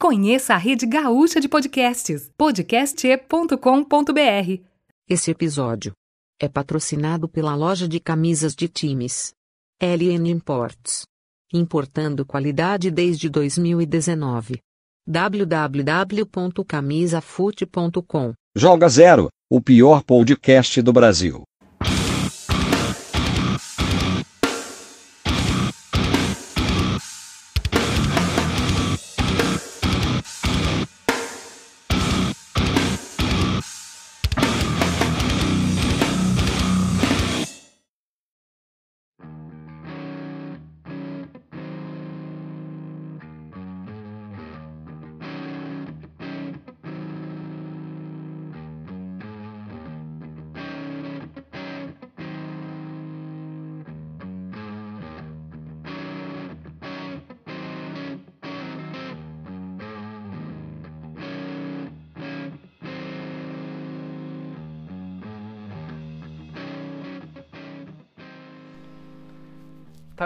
Conheça a rede gaúcha de podcasts, podcast.com.br. Esse episódio é patrocinado pela loja de camisas de times LN Imports, importando qualidade desde 2019. www.camisafute.com Joga Zero, o pior podcast do Brasil.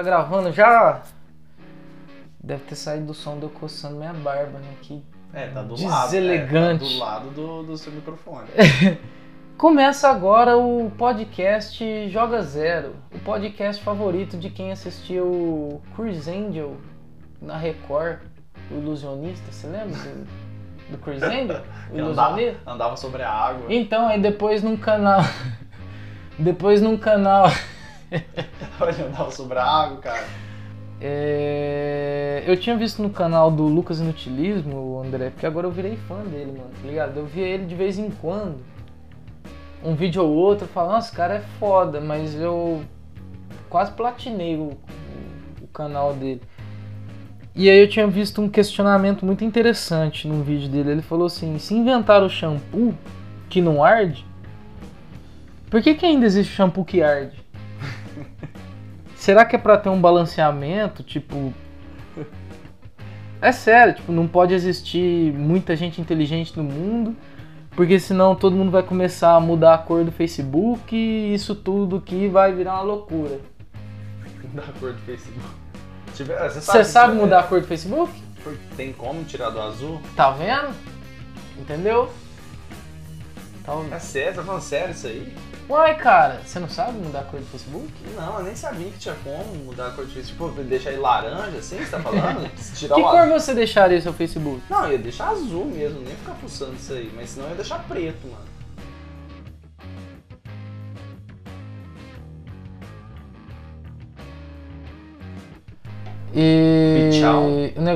Tá gravando já? Deve ter saído do som de eu coçando minha barba, né? Que É, tá do Deselegante. lado. É, tá do lado do, do seu microfone. Começa agora o podcast Joga Zero, o podcast favorito de quem assistiu Chris Angel na Record, o ilusionista, você lembra do, do Chris Angel? O Que andava, ilusionista? andava sobre a água. Então, aí depois num canal. Depois num canal. Ele andava sobre a água, cara. É, Eu tinha visto no canal do Lucas Inutilismo, o André, porque agora eu virei fã dele, mano, tá ligado? Eu via ele de vez em quando. Um vídeo ou outro, eu falo, nossa, cara é foda, mas eu quase platinei o, o canal dele. E aí eu tinha visto um questionamento muito interessante num vídeo dele. Ele falou assim, se inventar o shampoo que não arde, por que, que ainda existe shampoo que arde? Será que é pra ter um balanceamento, tipo... É sério, tipo, não pode existir muita gente inteligente no mundo, porque senão todo mundo vai começar a mudar a cor do Facebook e isso tudo que vai virar uma loucura. Da cor do Facebook. Tiver- Você Você sabe mudar a cor do Facebook? Tem como tirar do azul? Tá vendo? Entendeu? Tá É sério? Tá falando sério isso aí? Uai, cara, você não sabe mudar a cor do Facebook? Não, eu nem sabia que tinha como mudar a cor do Facebook. Tipo, deixar ele laranja assim, você tá falando? Tirar que cor azul. você deixaria seu Facebook? Não, eu ia deixar azul mesmo, nem ficar fuçando isso aí. Mas senão eu ia deixar preto, mano.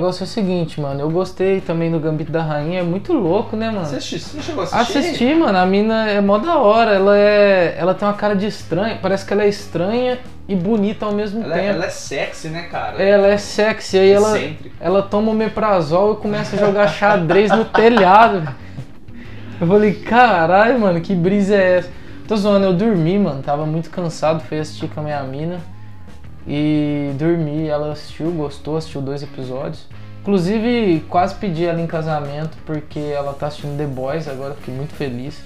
Negócio é o seguinte, mano. Eu gostei também do Gambito da Rainha. É muito louco, né, mano? Você, chegou a assistir? Assisti, mano. A mina é mó da hora. Ela é. Ela tem uma cara de estranha. Parece que ela é estranha e bonita ao mesmo Ela, é- tempo. ela é sexy, né, cara? Ela é sexy. Aí ela, ela toma omeprazol e começa a jogar xadrez no telhado. Eu falei, caralho, mano, que brisa é essa? Tô zoando, eu dormi, mano. Tava muito cansado, fui assistir com a minha mina. E dormi, ela assistiu, gostou, assistiu dois episódios. Inclusive, quase pedi ela em casamento porque ela tá assistindo The Boys agora, fiquei muito feliz.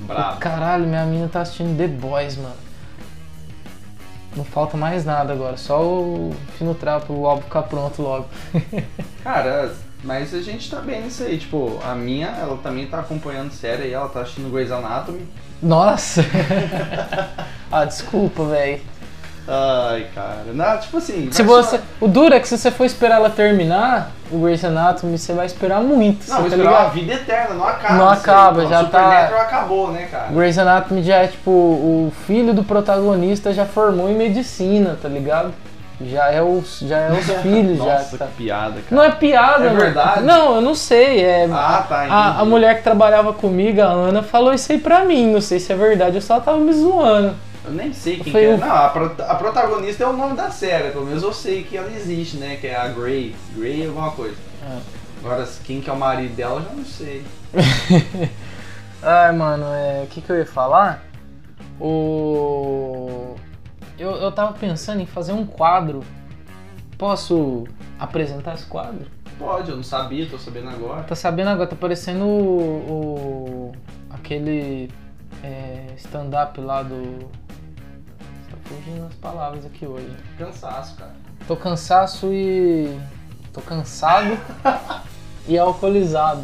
Bravo. Caralho, minha mina tá assistindo The Boys, mano. Não falta mais nada agora, só o fino trapo, o álbum ficar pronto logo. Cara, mas a gente tá bem nisso aí. Tipo, a minha, ela também tá acompanhando série aí, ela tá assistindo Grey's Anatomy. Nossa! ah, desculpa, velho. Ai, cara. Não, tipo assim. Se vai você, só- o duro é que se você for esperar ela terminar o Grey's Anatomy, você vai esperar muito, Não, você vou tá esperar a vida eterna, não acaba. Não aí. acaba, já tá- Supernatural acabou, né, cara? Grey's Anatomy já é tipo, o filho do protagonista já formou em medicina, tá ligado? Já é os, já é os filhos, já. Nossa, Tá. que piada, cara. Não é piada, É mano. verdade? Não, eu não sei. É, Ah, tá, a, a mulher que trabalhava comigo, a Ana, falou isso aí pra mim. Não sei se é verdade, eu só tava me zoando. Eu nem sei quem Foi que é. o- Não, a, pro- a protagonista é o nome da série, pelo menos eu sei que ela existe, né? Que é a Grey. Grey alguma coisa. É. Agora, quem que é o marido dela, eu já não sei. Ai, mano, é, o que, que eu ia falar? O. Eu, eu tava pensando em fazer um quadro. Posso apresentar esse quadro? Pode, eu não sabia, tô sabendo agora. Tá sabendo agora, tá parecendo o. o- aquele é, stand-up lá do. Fugindo as palavras aqui hoje. Cansaço, cara. Tô cansaço e. Tô cansado e alcoolizado.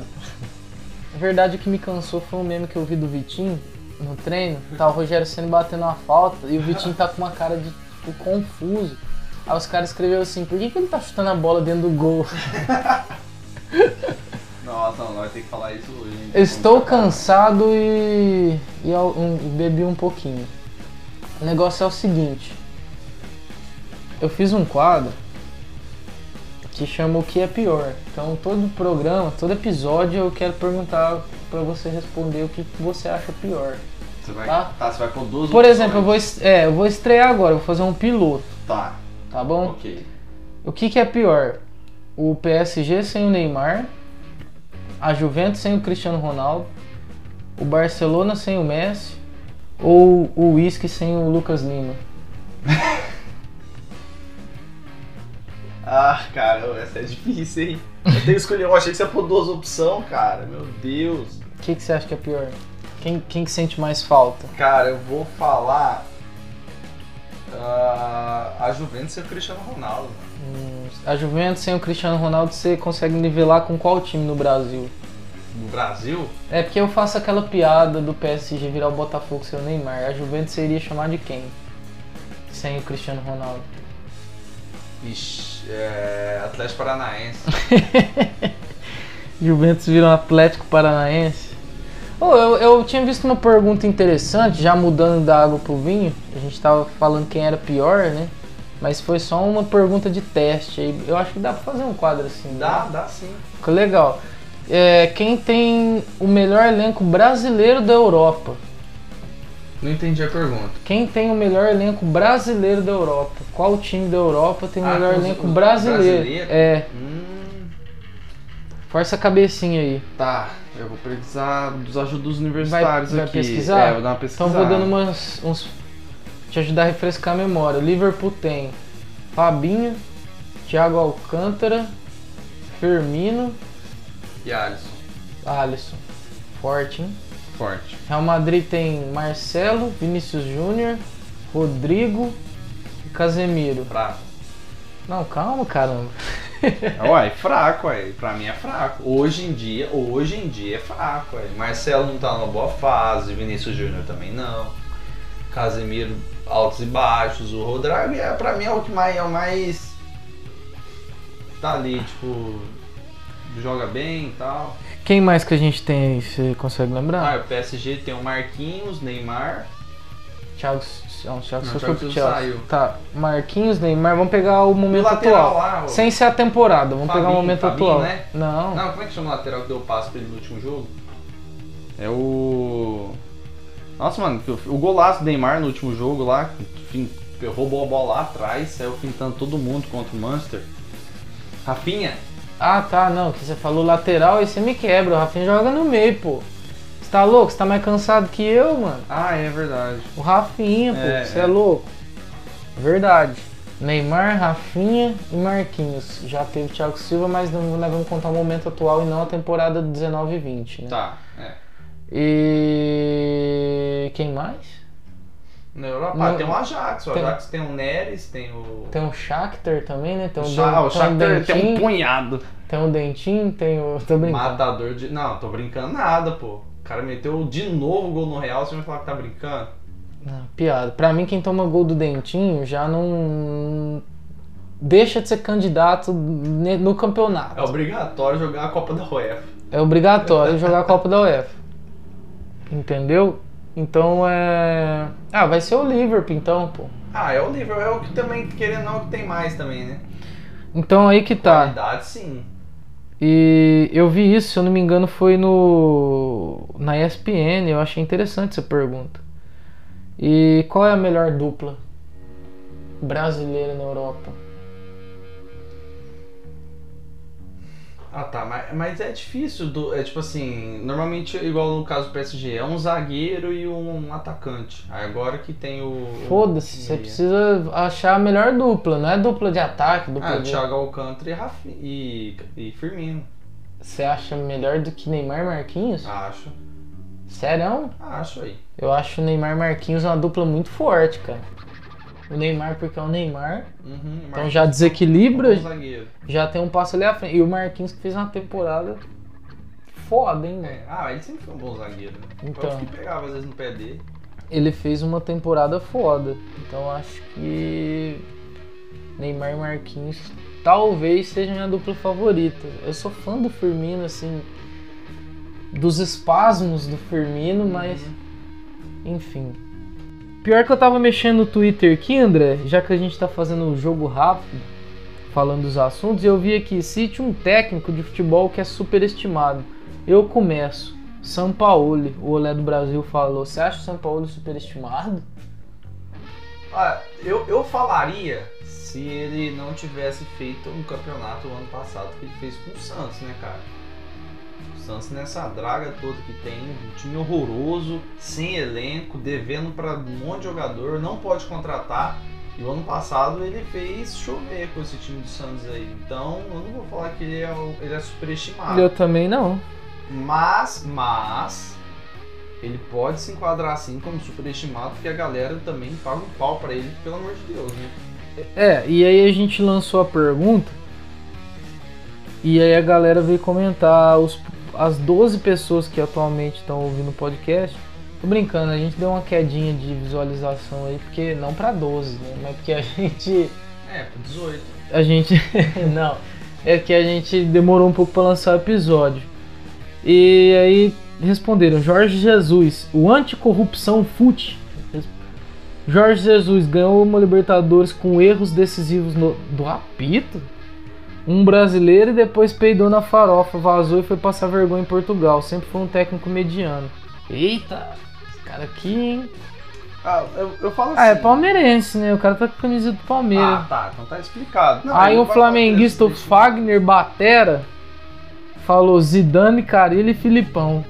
Na verdade, o que me cansou foi um meme que eu vi do Vitinho no treino. Tá o Rogério sendo batendo uma falta e o Vitinho tá com uma cara de tipo, confuso. Aí os caras escreveram assim: por que, que ele tá chutando a bola dentro do gol? Nossa, não, nós temos que falar isso hoje. hein? Estou cansado e, e, um- e bebi um pouquinho. O negócio é o seguinte. Eu fiz um quadro que chama O que é pior. Então todo programa, todo episódio eu quero perguntar pra você responder o que você acha pior. Você vai, Tá. tá, você vai com duas Por exemplo, eu vou, é, eu vou estrear agora, vou fazer um piloto, Tá, tá bom? ok. O que, que é pior? O PSG sem o Neymar, a Juventus sem o Cristiano Ronaldo, o Barcelona sem o Messi ou o Whisky sem o Lucas Lima? Ah, cara, essa é difícil, hein? Eu tenho que escolher, eu achei que você ia pôr duas opções, cara. Meu Deus. O que, que você acha que é pior? Quem, quem que sente mais falta? Cara, eu vou falar. ah, a Juventus e o Cristiano Ronaldo. Hum, a Juventus sem o Cristiano Ronaldo você consegue nivelar com qual time no Brasil? No Brasil? É porque eu faço aquela piada do PSG virar o Botafogo sem o Neymar. A Juventus seria chamar de quem? Sem o Cristiano Ronaldo. Ixi, é. Atlético Paranaense. Juventus virou Atlético Paranaense. Ô, eu, eu tinha visto uma pergunta interessante, já mudando da água pro vinho. A gente tava falando quem era pior, né? Mas foi só uma pergunta de teste. aí. Eu acho que dá pra fazer um quadro assim. Dá, né? dá sim. Ficou legal. É, quem tem o melhor elenco brasileiro da Europa? Não entendi a pergunta. Quem tem o melhor elenco brasileiro da Europa? Qual time da Europa tem o Ah, melhor elenco brasileiro? brasileiro? É, Hum. força a cabecinha aí. Tá, eu vou precisar dos ajudos Vai, universitários vai aqui. pesquisar? É, vou dar uma Então pesquisada. vou dando umas, uns. Te ajudar a refrescar a memória. Liverpool tem Fabinho, Thiago Alcântara, Firmino, E Alisson. Alisson. Forte, hein? Forte. Real Madrid tem Marcelo, Vinícius Júnior, Rodrigo e Casemiro. Fraco. Não, calma, caramba. Uai, fraco, uai. Pra mim é fraco. Hoje em dia, hoje em dia é fraco, uai. Marcelo não tá numa boa fase, Vinícius Júnior também não. Casemiro altos e baixos, o Rodrigo é, pra mim é o que mais é o mais tá ali, tipo, joga bem e tal. Quem mais que a gente tem aí? Você consegue lembrar? Ah, o PSG tem o Marquinhos, Neymar. Thiago. Não, Thiago Não, Thiago Chelsea. saiu. Tá, Marquinhos, Neymar, vamos pegar o o momento lateral atual. lá, o- Sem ser a temporada, vamos pegar o Fabinho, momento Fabinho, atual. né? Não. Não, como é que chama o lateral que deu o passe pra ele no último jogo? É o. Nossa, mano, o o golaço do Neymar no último jogo lá, fin- roubou a bola lá atrás, saiu pintando todo mundo contra o Manchester. Rafinha? Ah, tá, não, que você falou lateral e você me quebra. O Rafinha joga no meio, pô. Você tá louco? Você tá mais cansado que eu, mano. Ah, é verdade. O Rafinha, pô, É, você é. é. louco. Verdade. Neymar, Rafinha e Marquinhos. Já teve Thiago Silva, mas não, nós vamos contar o momento atual e não a temporada 19 e 20, né? Tá, é. E quem mais? Na Europa, Não- ah, tem o Ajax, o tem- Ajax tem o Neres, tem o. Tem o Shakhtar também, né? Tem o, o, Den- Sha- o tem o Shakhtar tem um Dentinho, punhado. tem o Dentinho, tem o... Tô brincando. Matador de. Não, tô brincando nada, pô. O cara meteu de novo o gol no Real, você vai falar que tá brincando? Não, piada. Pra mim, quem toma gol do Dentinho já não... Deixa de ser candidato no campeonato. É obrigatório jogar a Copa da UEFA. É obrigatório jogar a Copa da UEFA. Entendeu? Então é. Ah, vai ser o Liverpool então, pô. Ah, é o Liverpool, é o que também, querendo ou não, o que tem mais também, né? Então aí que tá. Qualidade, sim. E eu vi isso, se eu não me engano, foi no. na ESPN, eu achei interessante essa pergunta. E qual é a melhor dupla brasileira na Europa? Ah, tá, mas, mas é difícil, do, é tipo assim, normalmente, igual no caso do PSG, é um zagueiro e um atacante. Aí agora que tem o... Foda-se, você precisa achar a melhor dupla, não é dupla de ataque, dupla Ah, de. Thiago Alcântara e, Rafi, e, e Firmino, Você acha melhor do que Neymar e Marquinhos? acho. Sério? Acho aí. Eu acho o Neymar e Marquinhos uma dupla muito forte, cara. O Neymar porque é o Neymar. Uhum, Então já desequilibra, é um bom zagueiro. já tem um passo ali à frente. E o Marquinhos que fez uma temporada foda, hein? É, Ah, ele sempre foi um bom zagueiro. Né? Então. Eu que pegava às vezes no pé dele. Ele fez uma temporada foda. Então acho que Neymar e Marquinhos talvez sejam minha dupla favorita. Eu sou fã do Firmino, assim, dos espasmos do Firmino, mas enfim. Pior que eu tava mexendo no Twitter aqui, André, já que a gente tá fazendo um jogo rápido, falando dos assuntos, eu vi aqui, cite um técnico de futebol que é superestimado. Eu começo. São Paulo, o Olé do Brasil falou. Você acha o São Paulo superestimado? Ah, eu, eu falaria se ele não tivesse feito um campeonato o ano passado que ele fez com o Santos, né, cara? Santos nessa draga toda que tem, um time horroroso, sem elenco, devendo pra um monte de jogador, não pode contratar. E o ano passado ele fez chover com esse time do Santos aí. Então eu não vou falar que ele é, ele é superestimado. Eu também não. Mas, mas, ele pode se enquadrar assim como superestimado, porque a galera também paga um pau pra ele, pelo amor de Deus, né? É, e aí a gente lançou a pergunta. E aí a galera veio comentar os, as 12 pessoas que atualmente estão ouvindo o podcast. Tô brincando, a gente deu uma quedinha de visualização aí, porque não pra 12, né? Mas porque a gente. É, 18. A gente. não. É que a gente demorou um pouco pra lançar o episódio. E aí responderam: Jorge Jesus, o anticorrupção FUT. Jorge Jesus ganhou uma Libertadores com erros decisivos no- do apito. Um brasileiro e depois peidou na farofa, vazou e foi passar vergonha em Portugal. Sempre foi um técnico mediano. Eita, esse cara aqui, hein? Ah, eu, eu falo assim. Ah, é palmeirense, né? O cara tá com a camisa do Palmeiras. Ah, tá, então tá explicado. Não, Aí vai flamenguista, o Fagner Batera, falou Zidane, Carilli e Filipão.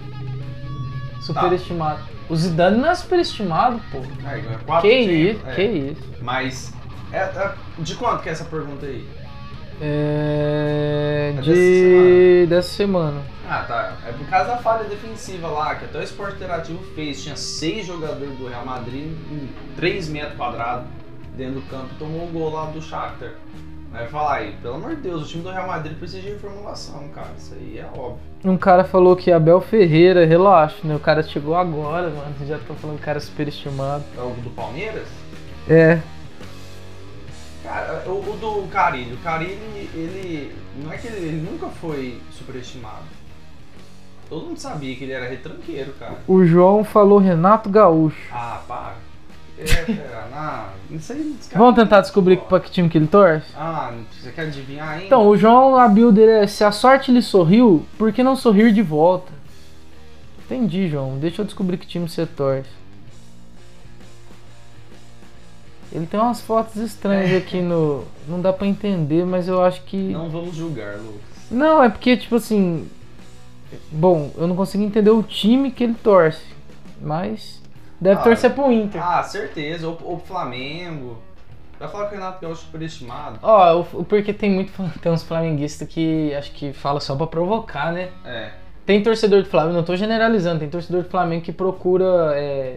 Superestimado. O Zidane não é superestimado, pô. É, quatro Que isso, é. que isso. Mas, é, é- de quanto que é essa pergunta aí? É. É De. dessa semana. Ah, tá. É por causa da falha defensiva lá, que até o Esporte Interativo fez. Tinha seis jogadores do Real Madrid em 3 metros quadrados dentro do campo e tomou o gol lá do Shakhtar. Vai falar aí, pelo amor de Deus, o time do Real Madrid precisa de reformulação, cara. Isso aí é óbvio. Um cara falou que Abel Ferreira, relaxa, né? O cara chegou agora, mano. Já tô falando que o cara é superestimado. É o do Palmeiras? É. Cara, o, o do Carilli, o Carilli, ele. Não é que ele, ele nunca foi superestimado. Todo mundo sabia que ele era retranqueiro, cara. O João falou Renato Gaúcho. Ah, para. É, é, não, isso aí. os caras- Vamos tentar descobrir pra que time que ele torce? Ah, você quer adivinhar ainda? Então, o João, a build dele é: se a sorte lhe sorriu, por que não sorrir de volta? Entendi, João. Deixa eu descobrir que time você torce. Ele tem umas fotos estranhas aqui no. Não dá pra entender, mas eu acho que. Não vamos julgar, Lucas. Não, é porque, tipo assim. Bom, eu não consigo entender o time que ele torce. Mas. Deve Ah, torcer pro Inter. Ah, certeza. Ou o Flamengo. Vai falar que o Renato Gaúcho é superestimado? Ó, o- porque tem muito. Tem uns flamenguistas que acho que fala só pra provocar, né? É. Tem torcedor do Flamengo, não tô generalizando, tem torcedor do Flamengo que procura é,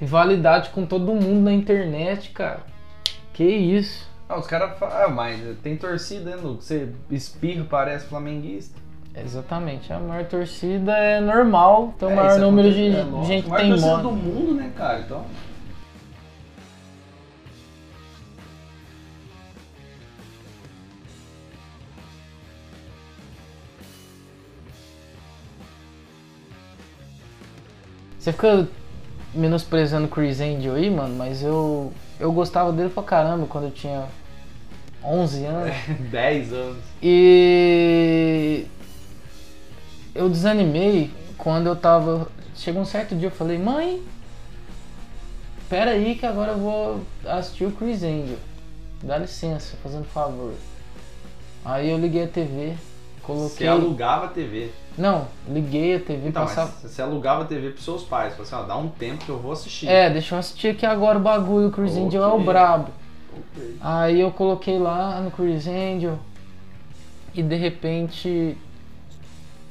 rivalidade com todo mundo na internet, cara. Que isso. Ah, os caras falam, ah, mas tem torcida, né, Lucas? Você espirra, parece flamenguista. Exatamente, a maior torcida é normal, tem o É, maior número de é, lógico. gente A maior torcida do mundo, né, cara? Então. Você fica menosprezando o Chris Angel aí, mano, mas eu, eu gostava dele pra caramba quando eu tinha 11 anos. 10 anos. E eu desanimei quando eu tava. Chegou um certo dia eu falei, mãe, pera aí que agora eu vou assistir o Chris Angel. Dá licença, fazendo favor. Aí eu liguei a TV, coloquei. Você alugava a TV. Não, liguei a TV, Então, passava. mas você alugava a TV pros seus pais. Falou assim, ó, dá um tempo que eu vou assistir. É, deixa eu assistir aqui agora o bagulho, o Chris Ok. Angel é o brabo. Ok. Aí eu coloquei lá no Chris Angel e de repente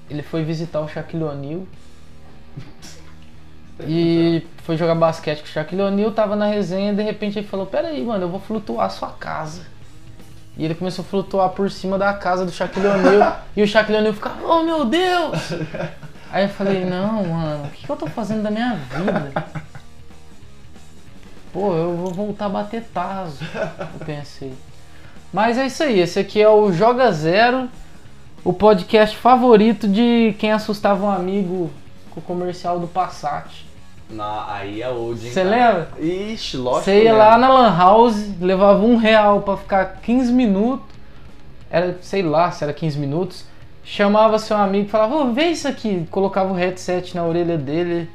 ele foi visitar o Shaquille O'Neal. E foi jogar basquete com o Shaquille O'Neal, tava na resenha e de repente ele falou, pera aí, mano, eu vou flutuar a sua casa. E ele começou a flutuar por cima da casa do Shaquille O'Neal e o Shaquille O'Neal ficava, oh meu Deus! Aí eu falei, não, mano, o que, que eu tô fazendo da minha vida? Pô, eu vou voltar a bater taso, eu pensei. Mas é isso aí, esse aqui é o Joga Zero, o podcast favorito de quem assustava um amigo com o comercial do Passat. Na, aí é old, hein, Você lembra? Ixi, lógico. Você que ia lá na Lan House, levava um real pra ficar 15 minutos, era, sei lá, se era 15 minutos, chamava seu amigo e falava, ô, vê isso aqui, colocava o headset na orelha dele,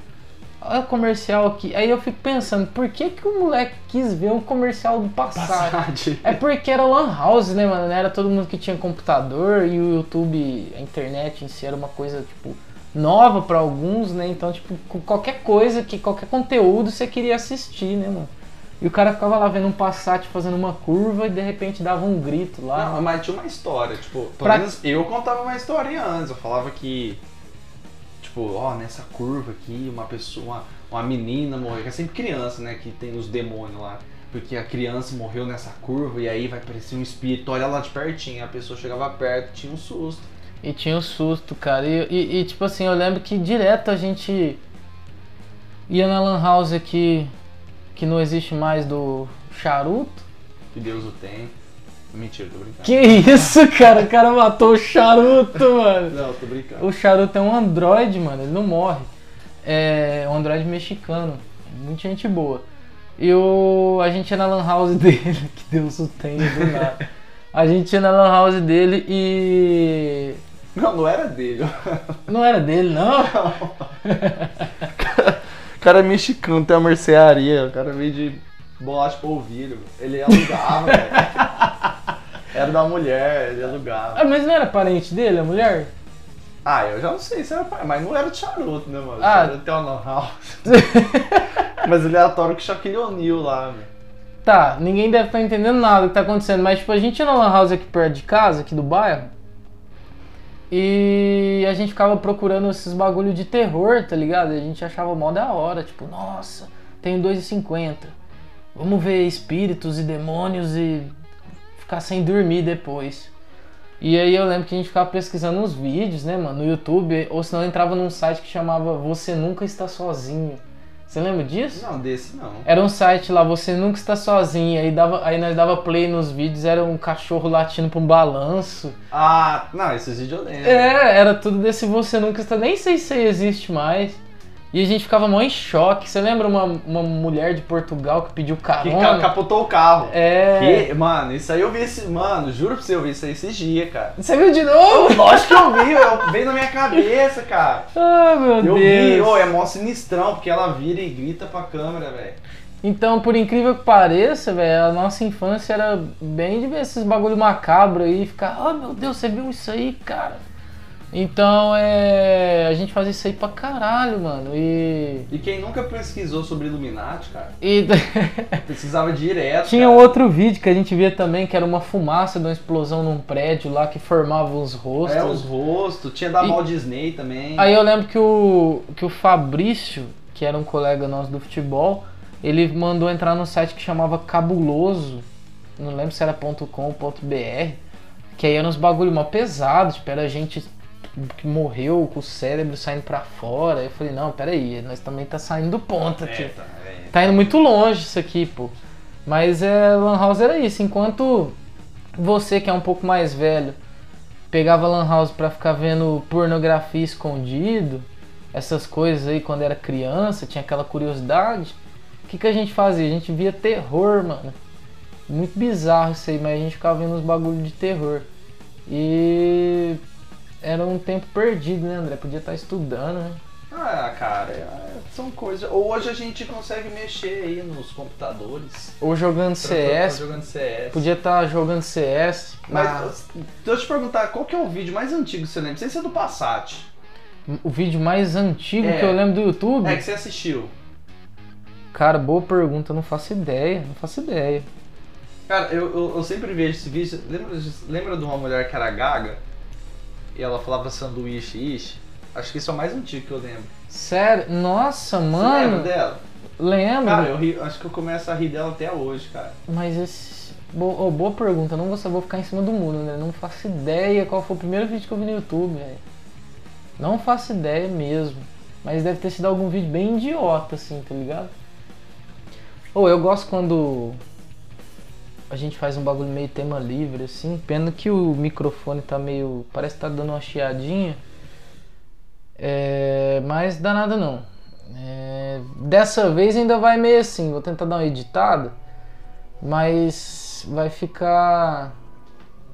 olha o comercial aqui. Aí eu fico pensando, por que que o moleque quis ver um comercial do Passat? Passat. É porque era Lan House, né, mano? Era todo mundo que tinha computador e o YouTube, a internet em si era uma coisa, tipo, nova pra alguns, né? Então, tipo, qualquer coisa, que qualquer conteúdo você queria assistir, né, mano? E o cara ficava lá vendo um Passat fazendo uma curva e de repente dava um grito lá. Não, mas tinha uma história, tipo, pelo Pra- menos eu contava uma história antes. Eu falava que, tipo, ó, nessa curva aqui, uma pessoa, uma, uma menina morreu, que é sempre criança, né, que tem os demônios lá. Porque a criança morreu nessa curva e aí vai parecer um espírito, olha lá de pertinho, a pessoa chegava perto, tinha um susto. E tinha um susto, cara. E, e- e, tipo assim, eu lembro que direto a gente ia na Lan House aqui, que não existe mais do charuto. Que Deus o tem. Mentira, tô brincando. Que isso, cara? O cara matou o charuto, mano. Não, tô brincando. O charuto é um androide, mano, ele não morre. É um androide mexicano. Muita gente boa. E o, a gente ia na lan house dele, que Deus o tenha do nada. A gente ia na lan house dele e. Não, não era dele. Não era dele, não. O cara é mexicano, tem uma mercearia, o cara veio de bolacha polvilho. Ele alugava, velho. Era da mulher, ele alugava. Ah, mas não era parente dele, a mulher? Ah, eu já não sei se era pai, mas não era o charuto, né, mano? Ah. charuto tem uma house. mas ele é ator com o Shaquille O'Neal lá, velho. Tá, ninguém deve estar entendendo nada do que tá acontecendo, mas tipo, a gente ia na lan house aqui perto de casa, aqui do bairro, e a gente ficava procurando esses bagulho de terror, tá ligado? A gente achava mó da hora, tipo, nossa, tenho 2,50. Vamos ver espíritos e demônios e ficar sem dormir depois. E aí eu lembro que a gente ficava pesquisando uns vídeos, né, mano, no YouTube, ou senão entrava num site que chamava Você Nunca Está Sozinho. Você lembra disso? Não, desse não. Era um site lá, você nunca está sozinho. Aí, dava, aí nós dava play nos vídeos, era um cachorro latindo pra um balanço. Ah, não, esses vídeos eu lembro. É, era tudo desse você nunca está. Nem sei se existe mais. E a gente ficava mó em choque. Você lembra uma, uma mulher de Portugal que pediu Que carona? ca- capotou o carro. É. Que, mano, isso aí eu vi esse. Mano, juro pra você, eu vi isso aí esses dias, cara. Você viu de novo? Lógico que eu vi, eu, veio na minha cabeça, cara. Ah, meu Eu vi, Deus. ô, é mó sinistrão, porque ela vira e grita pra câmera, velho. Então, por incrível que pareça, velho, a nossa infância era bem de ver esses bagulho macabro aí ficar, oh meu Deus, você viu isso aí, cara? Então, é. A gente fazia isso aí pra caralho, mano. E. E quem nunca pesquisou sobre Illuminati, cara, E pesquisava direto. tinha cara. outro vídeo que a gente via também, que era uma fumaça de uma explosão num prédio lá que formava os rostos. É, os rostos. Tinha da E- Walt Disney também. Aí eu lembro que o, que o Fabrício, que era um colega nosso do futebol, ele mandou entrar no site que chamava Cabuloso, não lembro se era .com.br, que aí eram uns bagulho mó pesado, tipo, era gente que morreu com o cérebro saindo pra fora. Eu falei, não, peraí, nós também tá saindo do ponto aqui. É, tá, é. Tá indo muito longe isso aqui, pô. Mas é, Lan House era isso. Enquanto você que é um pouco mais velho pegava Lan House pra ficar vendo pornografia escondido, essas coisas aí quando era criança, tinha aquela curiosidade. O que, que a gente fazia? A gente via terror, mano. Muito bizarro isso aí, mas a gente ficava vendo uns bagulho de terror. E era um tempo perdido, né, André? Podia estar estudando, né? Ah, cara, é- são coisas. Hoje a gente consegue mexer aí nos computadores. Ou jogando Tá CS, jogando CS. Podia estar jogando CS. Mas deixa eu te perguntar, qual que é o vídeo mais antigo que você lembra? Não sei se é do Passat. o vídeo mais antigo É. que eu lembro do YouTube. É que você assistiu. Cara, boa pergunta, não faço ideia, não faço ideia. Cara, eu, eu, eu sempre vejo esse vídeo. Lembra, lembra de uma mulher que era gaga? E ela falava sanduíche, ishi? Acho que isso é o mais antigo que eu lembro. Sério? Nossa, Você mano. lembra dela? Lembro. Cara, eu ri- acho que eu começo a rir dela até hoje, cara. Mas esse. Bo- oh, boa pergunta, não vou, vou ficar em cima do muro, né? Não faço ideia qual foi o primeiro vídeo que eu vi no YouTube, velho. Não faço ideia mesmo. Mas deve ter sido algum vídeo bem idiota, assim, tá ligado? Ou eu gosto quando a gente faz um bagulho meio tema livre, assim. Pena que o microfone tá meio. Parece que tá dando uma chiadinha. É, mas dá nada não. É, dessa vez ainda vai meio assim. Vou tentar dar uma editada. Mas vai ficar.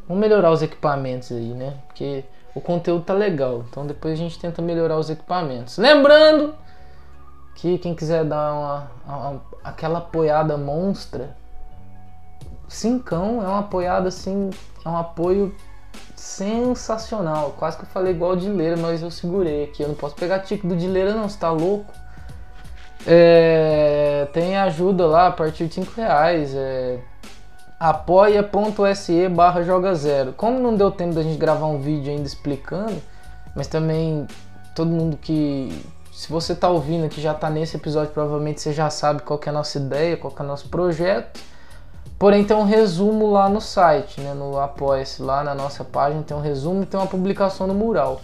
Vamos melhorar os equipamentos aí, né? Porque o conteúdo tá legal. Então depois a gente tenta melhorar os equipamentos. Lembrando que quem quiser dar uma, uma- aquela apoiada monstra, cincão é uma apoiada assim, é um apoio sensacional. Quase que eu falei igual o Dileira, mas eu segurei aqui. Eu não posso pegar tico do Dileira não, você tá louco? É, tem ajuda lá a partir de 5 reais. É, apoia.se barra joga zero. Como não deu tempo da gente gravar um vídeo ainda explicando, mas também todo mundo que. Se você tá ouvindo aqui já tá nesse episódio, provavelmente você já sabe qual que é a nossa ideia, qual que é o nosso projeto. Porém tem um resumo lá no site, né? No Apoia-se lá na nossa página tem um resumo e tem uma publicação no mural.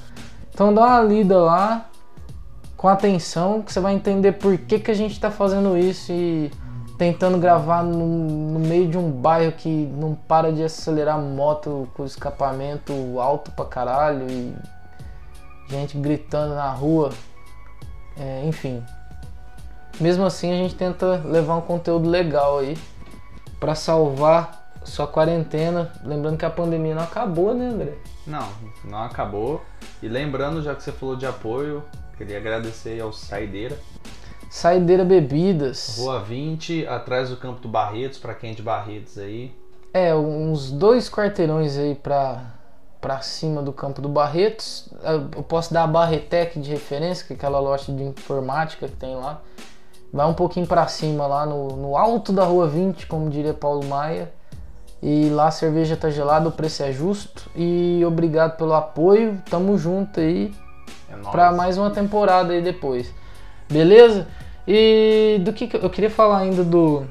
Então dá uma lida lá com atenção que você vai entender por que, que a gente está fazendo isso e tentando gravar no, no meio de um bairro que não para de acelerar moto com escapamento alto pra caralho e gente gritando na rua. É, enfim. Mesmo assim a gente tenta levar um conteúdo legal aí pra salvar sua quarentena. Lembrando que a pandemia não acabou, né, André? Não, não acabou. E lembrando, já que você falou de apoio, queria agradecer ao Saideira. Saideira Bebidas. Rua 20, atrás do Campo do Barretos, pra quem é de Barretos aí. É, uns dois quarteirões aí pra, pra cima do campo do Barretos. Eu posso dar a Barretec de referência, que é aquela loja de informática que tem lá. Vai um pouquinho pra cima lá no, no alto da rua 20, como diria Paulo Maia. E lá a cerveja tá gelada, o preço é justo. E obrigado pelo apoio. Tamo junto aí É pra mais uma temporada aí depois. Beleza? E do que, que eu- queria falar ainda do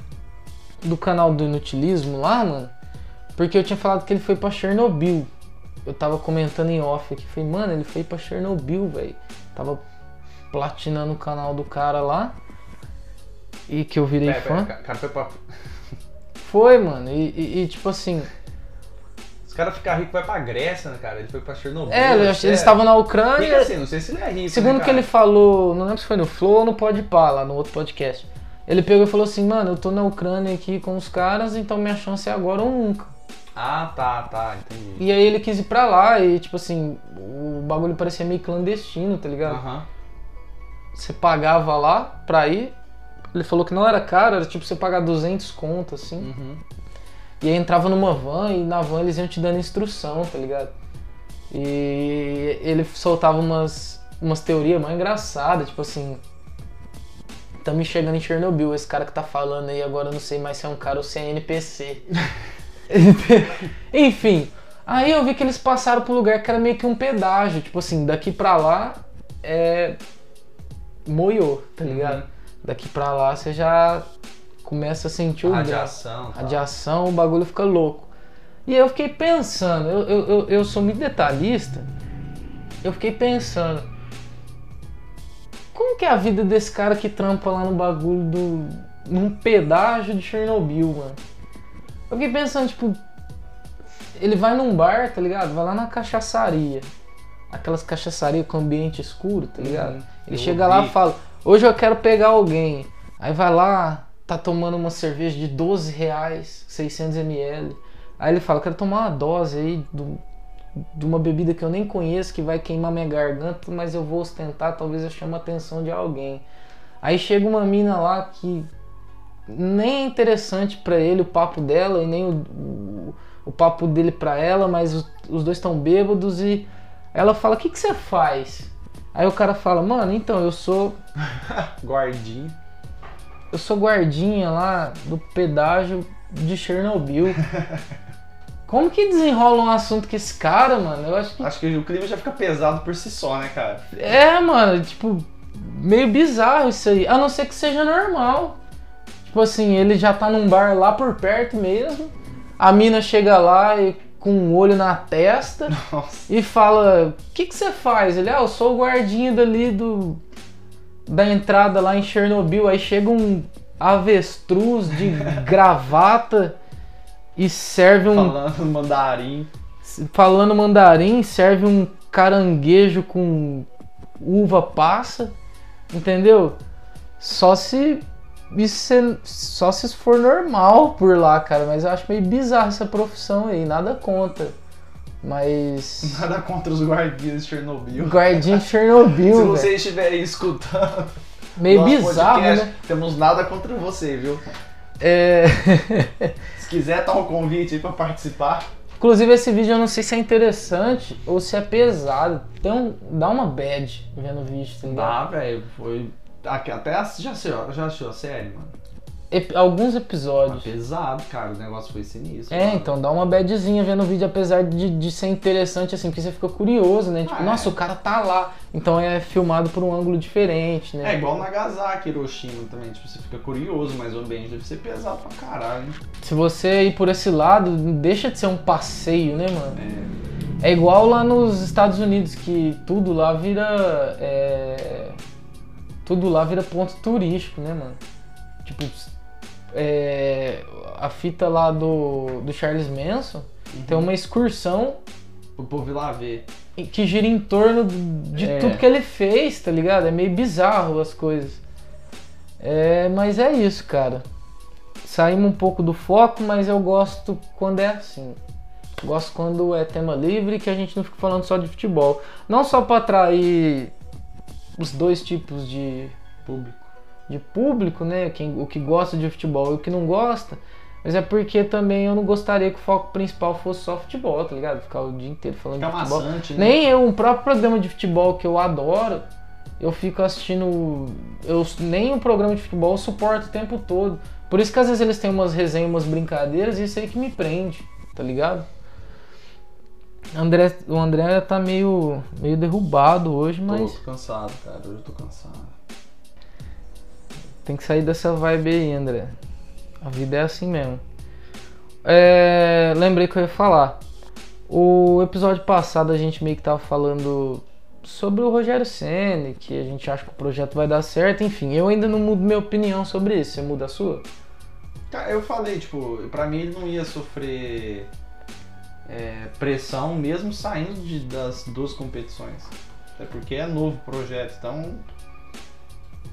do canal do Inutilismo lá, mano, porque eu tinha falado que ele foi pra Chernobyl. Eu tava comentando em off aqui, falei, mano, ele foi pra Chernobyl, velho. Tava platinando o canal do cara lá. E que eu virei Pera, fã. pera, cara, foi pra... Foi, mano. E, e- e, tipo assim, Os caras ficam ricos, vai pra Grécia, né, cara? Ele foi pra Chernobyl. é, eles estavam na Fica Ucrânia. assim, não sei se ele é rico, Segundo né, que ele falou, não lembro se foi no Flow ou no Podpah, lá no outro podcast. Ele pegou e falou assim, mano, eu tô na Ucrânia aqui com os caras, então minha chance é agora ou nunca. Ah, tá, tá, entendi. E aí ele quis ir pra lá e, tipo assim, o bagulho parecia meio clandestino, tá ligado? Aham. Você pagava lá pra ir, ele falou que não era caro, era tipo você pagar 200 conto, assim. Uhum. E aí entrava numa van e na van eles iam te dando instrução, tá ligado? E ele soltava umas, umas teorias mais engraçadas, tipo assim. Estamos chegando em Chernobyl, esse cara que tá falando aí agora eu não sei mais se é um cara ou se é NPC. Enfim, aí eu vi que eles passaram pro lugar que era meio que um pedágio, tipo assim, daqui pra lá é. moiô, tá ligado? Uhum. Daqui pra lá você já começa a sentir o Radiação. tá. radiação, o bagulho fica louco. E eu fiquei pensando, eu, eu, eu, eu sou muito detalhista, eu fiquei pensando, como que é a vida desse cara que trampa lá no bagulho do. num pedágio de Chernobyl, mano? Eu fiquei pensando, tipo, ele vai num bar, tá ligado? Vai lá na cachaçaria. Aquelas cachaçarias com ambiente escuro, tá ligado? Uhum. Ele Eu chega lá e fala, hoje eu quero pegar alguém. Aí vai lá, tá tomando uma cerveja de 12 reais, 600 ml. Aí ele fala, quero tomar uma dose aí do- de uma bebida que eu nem conheço, que vai queimar minha garganta, mas eu vou ostentar, talvez eu chame a atenção de alguém. Aí chega uma mina lá que nem é interessante pra ele o papo dela e nem o, o, o papo dele pra ela, mas os, os dois estão bêbados e ela fala: O que você faz? Aí o cara fala: Mano, então eu sou Guardinho. eu sou guardinha lá do pedágio de Chernobyl. Como que desenrola um assunto com esse cara, mano? Eu acho que. Acho que o clima já fica pesado por si só, né, cara? É, mano, tipo, meio bizarro isso aí. A não ser que seja normal. Tipo assim, ele já tá num bar lá por perto mesmo. A mina chega lá e com um olho na testa Nossa. e fala: O que, que você faz? Ele, ah, eu sou o guardinha dali do. Da entrada lá em Chernobyl. Aí chega um avestruz de gravata e serve um Falando mandarim. falando mandarim, serve um caranguejo com uva passa, entendeu? Só se isso se- só se for normal por lá, cara, mas eu acho meio bizarro essa profissão aí, nada contra. Mas Nada contra os guardiões de Chernobyl. guardinha de Se Chernobyl, velho. vocês estiverem escutando, Meio bizarro, podcast, né? Temos nada contra você, viu? É... Se quiser dar um convite aí pra participar, Inclusive esse vídeo eu não sei se é interessante ou se é pesado. Um... Dá uma bad vendo o vídeo, tá ligado? dá, velho. Foi. Até já assistiu, já assistiu a série, mano? Ep- Alguns Tá episódios. pesado, cara. O negócio foi sinistro. É, mano. então dá uma badzinha vendo o vídeo, apesar de, de ser interessante, assim, porque você fica curioso, né? Tipo, Ah, é. nossa, o cara tá lá. Então é filmado por um ângulo diferente, né? É igual Nagasaki, Hiroshima também. Tipo, você fica curioso, mas o ambiente deve ser pesado pra caralho. Se você ir por esse lado, deixa de ser um passeio, né, mano? É igual lá nos Estados Unidos, que tudo lá vira. é, Tudo lá vira ponto turístico, né, mano? Tipo, é, a fita lá do, do Charles Manson tem uma excursão O povo ir lá ver. que gira em torno de É. tudo que ele fez, tá ligado? É meio bizarro as coisas. É, mas é isso, cara. Saímos um pouco do foco, mas eu gosto quando é assim. Gosto quando é tema livre, que a gente não fica falando só de futebol. Não só pra atrair os dois tipos de, Público. de público, né? Quem, o que gosta de futebol e o que não gosta. Mas é porque também eu não gostaria que o foco principal fosse só futebol, tá ligado? Ficar o dia inteiro falando Fica de futebol. maçante, né? Nem eu, um próprio programa de futebol que eu adoro, eu fico assistindo. Eu, nem um programa de futebol eu suporto o tempo todo. Por isso que às vezes eles têm umas resenhas, umas brincadeiras, e isso aí que me prende, tá ligado? André, o André tá meio, meio derrubado hoje, mas Tô cansado, cara. Hoje eu tô cansado. tem que sair dessa vibe aí, André. A vida é assim mesmo. É, lembrei que eu ia falar. O episódio passado a gente meio que tava falando sobre o Rogério Senna, que a gente acha que o projeto vai dar certo, enfim, eu ainda não mudo minha opinião sobre isso. Você muda a sua? Cara, eu falei, tipo, pra mim ele não ia sofrer é, pressão mesmo saindo de- das duas competições. Até porque é novo projeto, então.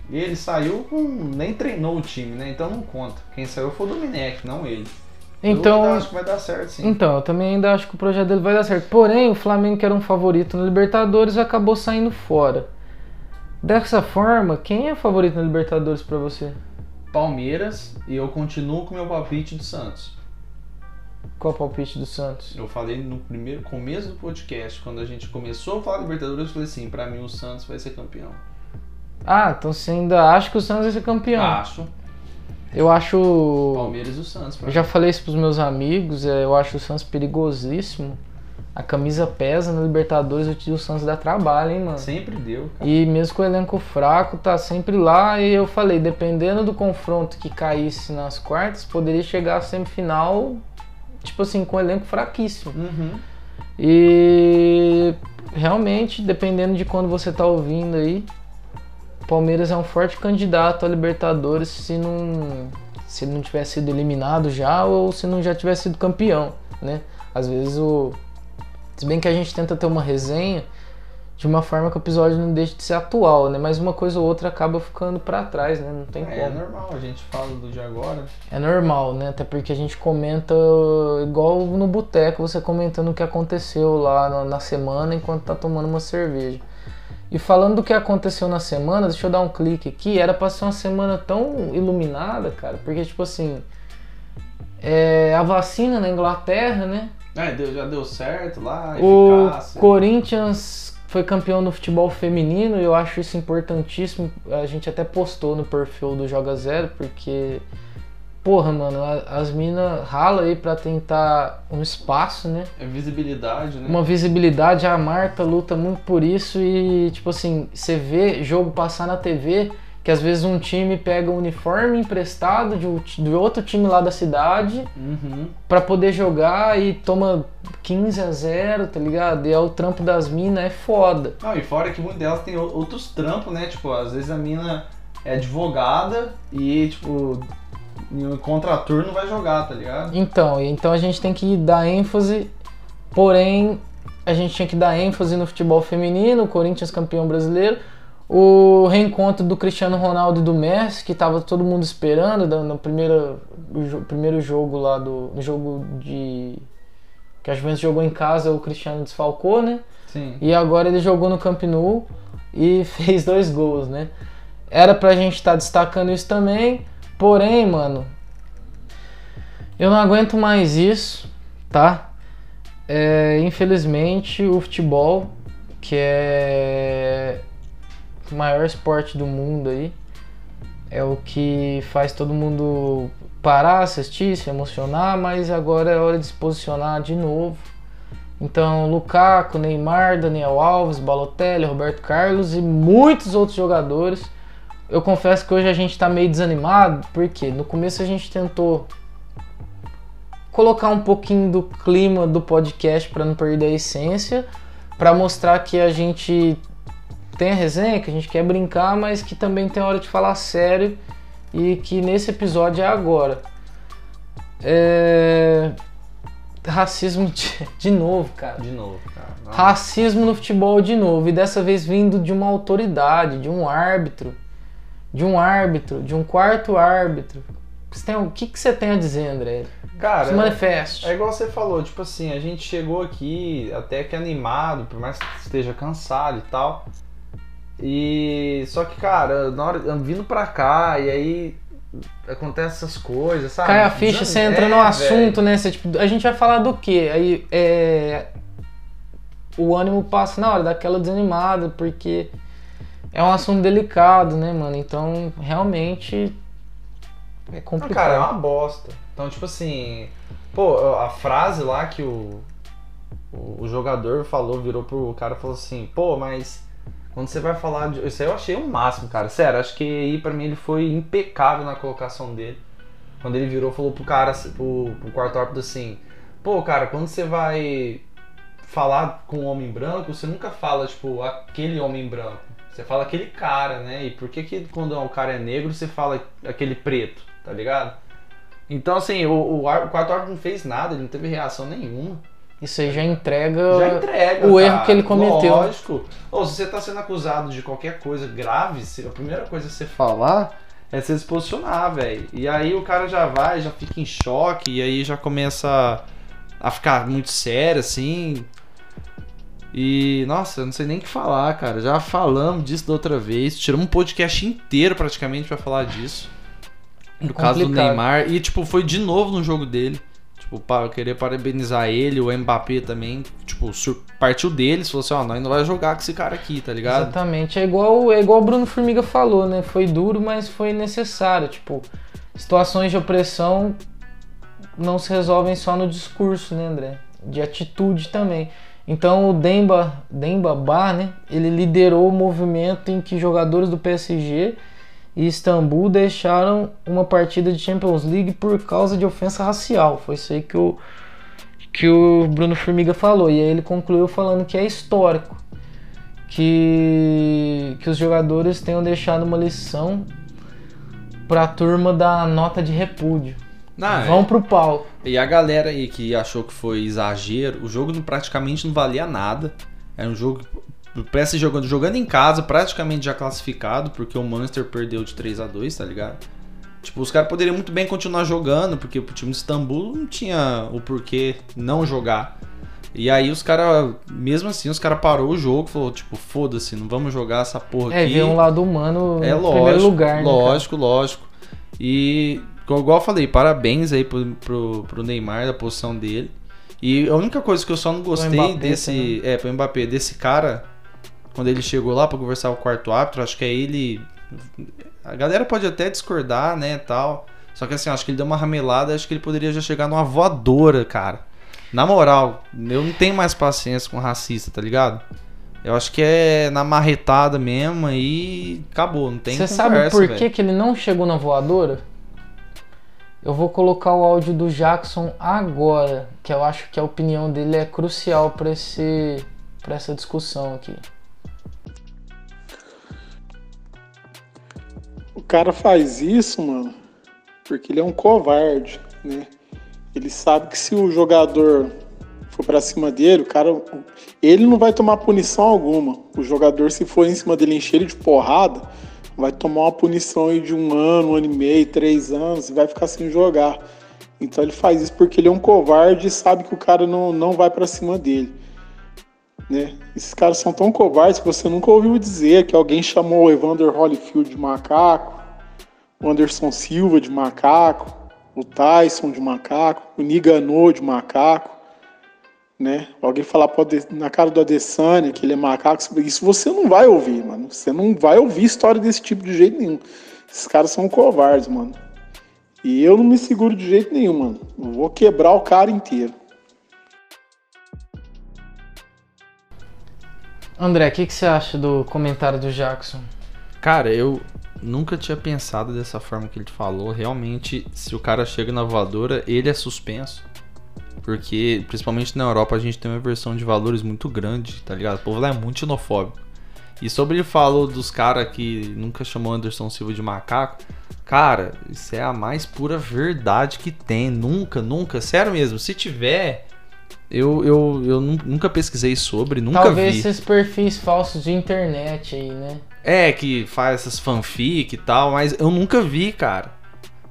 E ele saiu com. nem treinou o time, né? Então não conta. Quem saiu foi o Domenech, não ele. Então, Eu acho que vai dar certo sim. Então, eu também ainda acho que o projeto dele vai dar certo. Porém, o Flamengo, que era um favorito na Libertadores, acabou saindo fora. Dessa forma, quem é favorito na Libertadores pra você? Palmeiras e eu continuo com o meu palpite do Santos. Qual o palpite do Santos? Eu falei no primeiro começo do podcast, quando a gente começou a falar Libertadores, eu falei assim, pra mim o Santos vai ser campeão. Ah, então você ainda acha que o Santos vai ser campeão? Acho. Eu acho. Palmeiras e o Santos. Eu já falei isso pros meus amigos, é, eu acho o Santos perigosíssimo. A camisa pesa na Libertadores, o Santos dá trabalho, hein, mano? Sempre deu, cara. E mesmo com o elenco fraco, tá sempre lá. E eu falei, dependendo do confronto que caísse nas quartas, poderia chegar à semifinal, tipo assim, com o elenco fraquíssimo. Uhum. E realmente, dependendo de quando você tá ouvindo aí, o Palmeiras é um forte candidato a Libertadores se não se não tivesse sido eliminado já ou se não já tivesse sido campeão, né? Às vezes o se bem que a gente tenta ter uma resenha de uma forma que o episódio não deixe de ser atual, né? Mas uma coisa ou outra acaba ficando pra trás, né? Não tem É, como. normal, a gente fala do de agora. É normal, né? Até porque a gente comenta igual no boteco, você comentando o que aconteceu lá na, na semana enquanto tá tomando uma cerveja. E falando do que aconteceu na semana, deixa eu dar um clique aqui. Era pra ser uma semana tão iluminada, cara, porque tipo assim. É, a vacina na Inglaterra, né? É, já deu certo lá, O eficácia. Corinthians foi campeão no futebol feminino e eu acho isso importantíssimo. A gente até postou no perfil do Joga Zero, porque porra, mano, as minas ralam aí pra tentar um espaço, né? É visibilidade, né? Uma visibilidade, a Marta luta muito por isso e, tipo assim, você vê jogo passar na TV que às vezes um time pega um uniforme emprestado de, de outro time lá da cidade Uhum. pra poder jogar e toma 15 a 0, tá ligado? E é o trampo das minas, é foda. Não, e fora que muitas delas tem o- outros trampos, né? Tipo, às vezes a mina é advogada e, tipo, em contraturno vai jogar, tá ligado? Então, então a gente tem que dar ênfase, porém a gente tinha que dar ênfase no futebol feminino, o Corinthians campeão brasileiro, o reencontro do Cristiano Ronaldo e do Messi, que tava todo mundo esperando no primeiro, primeiro jogo lá do no jogo de que a Juventus jogou em casa, o Cristiano desfalcou, né? Sim. E agora ele jogou no Camp Nou e fez dois gols, né? Era pra gente estar destacando isso também, porém, mano, eu não aguento mais isso, tá? É, infelizmente, o futebol, que é maior esporte do mundo aí, é o que faz todo mundo parar, assistir, se emocionar, mas agora é hora de se posicionar de novo. Então, Lukaku, Neymar, Daniel Alves, Balotelli, Roberto Carlos e muitos outros jogadores. Eu confesso que hoje a gente tá meio desanimado, porque no começo a gente tentou colocar um pouquinho do clima do podcast para não perder a essência, para mostrar que a gente tem a resenha, que a gente quer brincar, mas que também tem hora de falar sério e que nesse episódio é agora. É... Racismo de, de novo, cara. De novo, cara. Não. Racismo no futebol de novo, e dessa vez vindo de uma autoridade, de um árbitro, de um árbitro, de um quarto árbitro. Você tem- o que, que você tem a dizer, André? Cara, Se manifeste. É igual você falou, tipo assim, a gente chegou aqui até que animado, por mais que esteja cansado e tal. E só que, cara, na hora vindo pra cá e aí acontece essas coisas, sabe? Cai a ficha, você entra no É, assunto, né? Você, tipo, a gente vai falar do quê? Aí é. O ânimo passa na hora, daquela desanimada, porque é um assunto delicado, né, mano? Então, realmente. É Não, complicado. cara, é uma bosta. Então, tipo assim, pô, a frase lá que o, o, o jogador falou, virou pro cara e falou assim, pô, mas quando você vai falar de. Isso aí eu achei o máximo, cara. Sério, acho que aí pra mim ele foi impecável na colocação dele. Quando ele virou, falou pro cara, pro, pro quarto árbitro assim, pô, cara, quando você vai falar com um homem branco, você nunca fala, tipo, aquele homem branco. Você fala aquele cara, né? E por que que quando o cara é negro, você fala aquele preto, tá ligado? Então, assim, o, o, o quarto árbitro não fez nada, ele não teve reação nenhuma. Isso aí já entrega. Já entrega, o cara. erro que ele cometeu. Lógico. Ou se você tá sendo acusado de qualquer coisa grave, a primeira coisa que você falar é você se posicionar, velho. E aí o cara já vai, já fica em choque, e aí já começa a ficar muito sério, assim. E, nossa, eu não sei nem o que falar, cara. Já falamos disso da outra vez. Tiramos um podcast inteiro praticamente pra falar disso. No caso do. Neymar. E, tipo, foi de novo no jogo dele. Tipo, queria parabenizar ele, o Mbappé também. Tipo, partiu deles, falou assim: ó, nós não vai jogar com esse cara aqui, tá ligado? Exatamente. É igual, é igual o Bruno Formiga falou, né? Foi duro, mas foi necessário. Tipo, situações de opressão não se resolvem só no discurso, né, André? De atitude também. Então o Demba, Demba Ba, né? Ele liderou o movimento em que jogadores do PSG e Istambul deixaram uma partida de Champions League por causa de ofensa racial. Foi isso aí que o, que o Bruno Formiga falou. E aí ele concluiu falando que é histórico que, que os jogadores tenham deixado uma lição pra turma da nota de repúdio. Não, Vão pro pau. E a galera aí que achou que foi exagero, o jogo praticamente não valia nada. Era um jogo. O PSG jogando, jogando em casa, praticamente já classificado, porque o Manchester perdeu de 3 a 2 tá ligado? Tipo, os caras poderiam muito bem continuar jogando, porque o time de Istambul não tinha o porquê não jogar. E aí os caras, mesmo assim, os caras parou o jogo, falou, tipo, foda-se, não vamos jogar essa porra É, aqui. ver um lado humano É no lógico, primeiro lugar, né? lógico, lógico. E igual eu falei, parabéns aí pro, pro, pro Neymar da posição dele. E a única coisa que eu só não gostei Mbappé desse, é, pro Mbappé, desse cara, quando ele chegou lá pra conversar com o quarto árbitro, acho que é ele a galera pode até discordar, né, tal, Só que assim, acho que ele deu uma ramelada, acho que ele poderia já chegar numa voadora, cara. Na moral, eu não tenho mais paciência com racista, tá ligado? Eu acho que é na marretada mesmo e acabou, não tem Você sabe por que, que ele não chegou na voadora? Eu vou colocar o áudio do Jackson agora, que eu acho que a opinião dele é crucial para esse para essa discussão aqui. Cara faz isso, mano, porque ele é um covarde, né? Ele sabe que se o jogador for pra cima dele, o cara. Ele não vai tomar punição alguma. O jogador, se for em cima dele encher ele de porrada, vai tomar uma punição aí de um ano, um ano e meio, três anos e vai ficar sem jogar. Então ele faz isso porque ele é um covarde e sabe que o cara não, não vai pra cima dele. Né? Esses caras são tão covardes que você nunca ouviu dizer que alguém chamou o Evander Holyfield de macaco, o Anderson Silva de macaco, o Tyson de macaco, o Nigano de macaco, né? Alguém falar pro Ade- na cara do Adesanya que ele é macaco, isso você não vai ouvir, mano. Você não vai ouvir história desse tipo de jeito nenhum. Esses caras são covardes, mano. E eu não me seguro de jeito nenhum, mano. Eu vou quebrar o cara inteiro. André, o que, que você acha do comentário do Jackson? Cara, eu nunca tinha pensado dessa forma que ele falou. Realmente, se o cara chega na voadora, ele é suspenso. Porque, principalmente na Europa, a gente tem uma versão de valores muito grande, tá ligado? O povo lá é muito xenofóbico. E sobre ele falou dos caras que nunca chamou Anderson Silva de macaco. Cara, isso é a mais pura verdade que tem. Nunca, nunca. Sério mesmo. Se tiver, eu, eu, eu nu- nunca pesquisei sobre, nunca Talvez vi. esses perfis falsos de internet aí, né? É, que faz essas fanfic e tal, mas eu nunca vi, cara.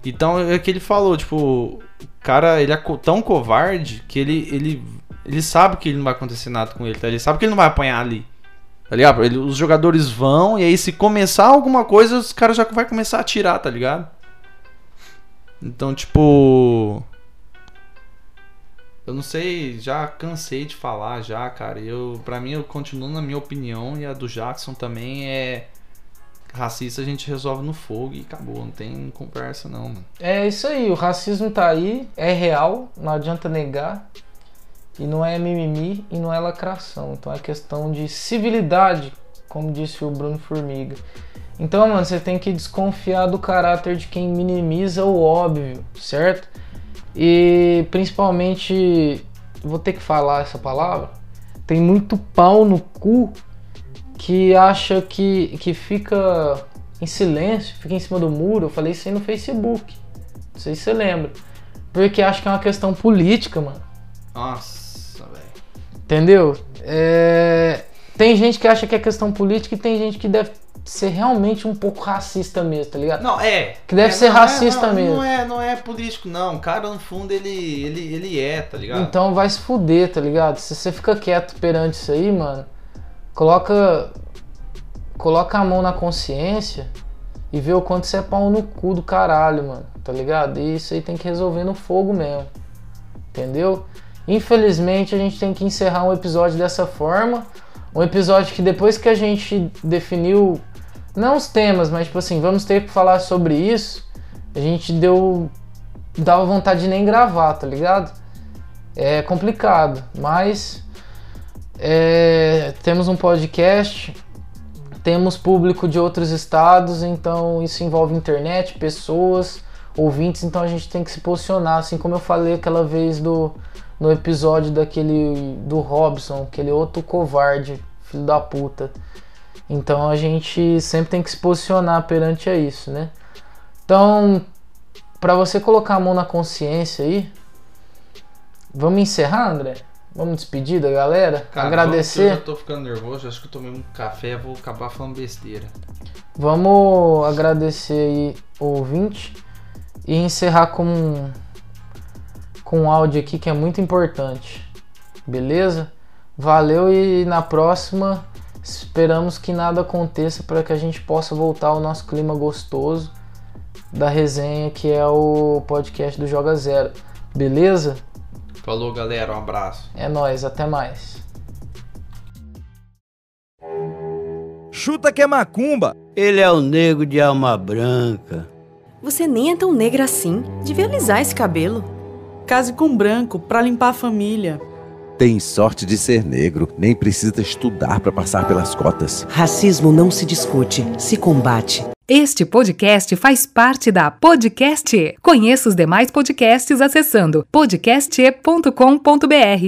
Então é que ele falou, tipo, cara, ele é tão covarde que ele, ele, ele sabe que ele não vai acontecer nada com ele, tá? Ele sabe que ele não vai apanhar ali. Tá ligado? Ele- os jogadores vão, e aí se começar alguma coisa, os caras já vai começar a atirar, tá ligado? Então, tipo. Eu não sei, já cansei de falar já, cara. Eu, pra mim, eu continuo na minha opinião e a do Jackson também é racista a gente resolve no fogo e acabou, não tem conversa não, mano. É isso aí, o racismo tá aí, é real, não adianta negar. E não é mimimi e não é lacração. Então é questão de civilidade, como disse o Bruno Formiga. Então, mano, você tem que desconfiar do caráter de quem minimiza o óbvio, certo? E principalmente, vou ter que falar essa palavra, tem muito pau no cu que acha que, que fica em silêncio, fica em cima do muro. Eu falei isso aí no Facebook. Não sei se você lembra. Porque acha que é uma questão política, mano. Nossa, velho. Entendeu? É, Tem gente que acha que é questão política e tem gente que deve ser realmente um pouco racista mesmo, tá ligado? Não, é. Que deve é, ser não racista é, não, mesmo. Não é, não é político, não. O cara, no fundo, ele, ele, ele é, tá ligado? Então vai se fuder, tá ligado? Se você fica quieto perante isso aí, mano, coloca. Coloca a mão na consciência e vê o quanto você é pau no cu do caralho, mano. Tá ligado? E isso aí tem que resolver no fogo mesmo. Entendeu? Infelizmente a gente tem que encerrar um episódio dessa forma. Um episódio que depois que a gente definiu, não os temas, mas tipo assim, vamos ter que falar sobre isso. A gente deu. dava vontade de nem gravar, tá ligado? É complicado, mas é, temos um podcast, temos público de outros estados, então isso envolve internet, pessoas, ouvintes, então a gente tem que se posicionar, assim como eu falei aquela vez do, no episódio daquele do Robson, aquele outro covarde, filho da puta. Então a gente sempre tem que se posicionar perante a isso, né? Então, para você colocar a mão na consciência aí, vamos encerrar, André? Vamos despedir da galera? Cara, Agradecer. Eu já tô ficando nervoso, acho que eu tomei um café vou acabar falando besteira. Vamos agradecer aí o ouvinte e encerrar com um, com um áudio aqui que é muito importante. Beleza? Valeu e na próxima esperamos que nada aconteça para que a gente possa voltar ao nosso clima gostoso da resenha que é o podcast do Joga Zero. Beleza? Falou, galera, um abraço. É nóis, até mais. Chuta que é macumba. Ele é o nego de alma branca. Você nem é tão negra assim. Devia alisar esse cabelo. Case com branco pra limpar a família. Tem sorte de ser negro, nem precisa estudar para passar pelas cotas. Racismo não se discute, se combate. Este podcast faz parte da Podcast. Conheça os demais podcasts acessando podcast.com.br.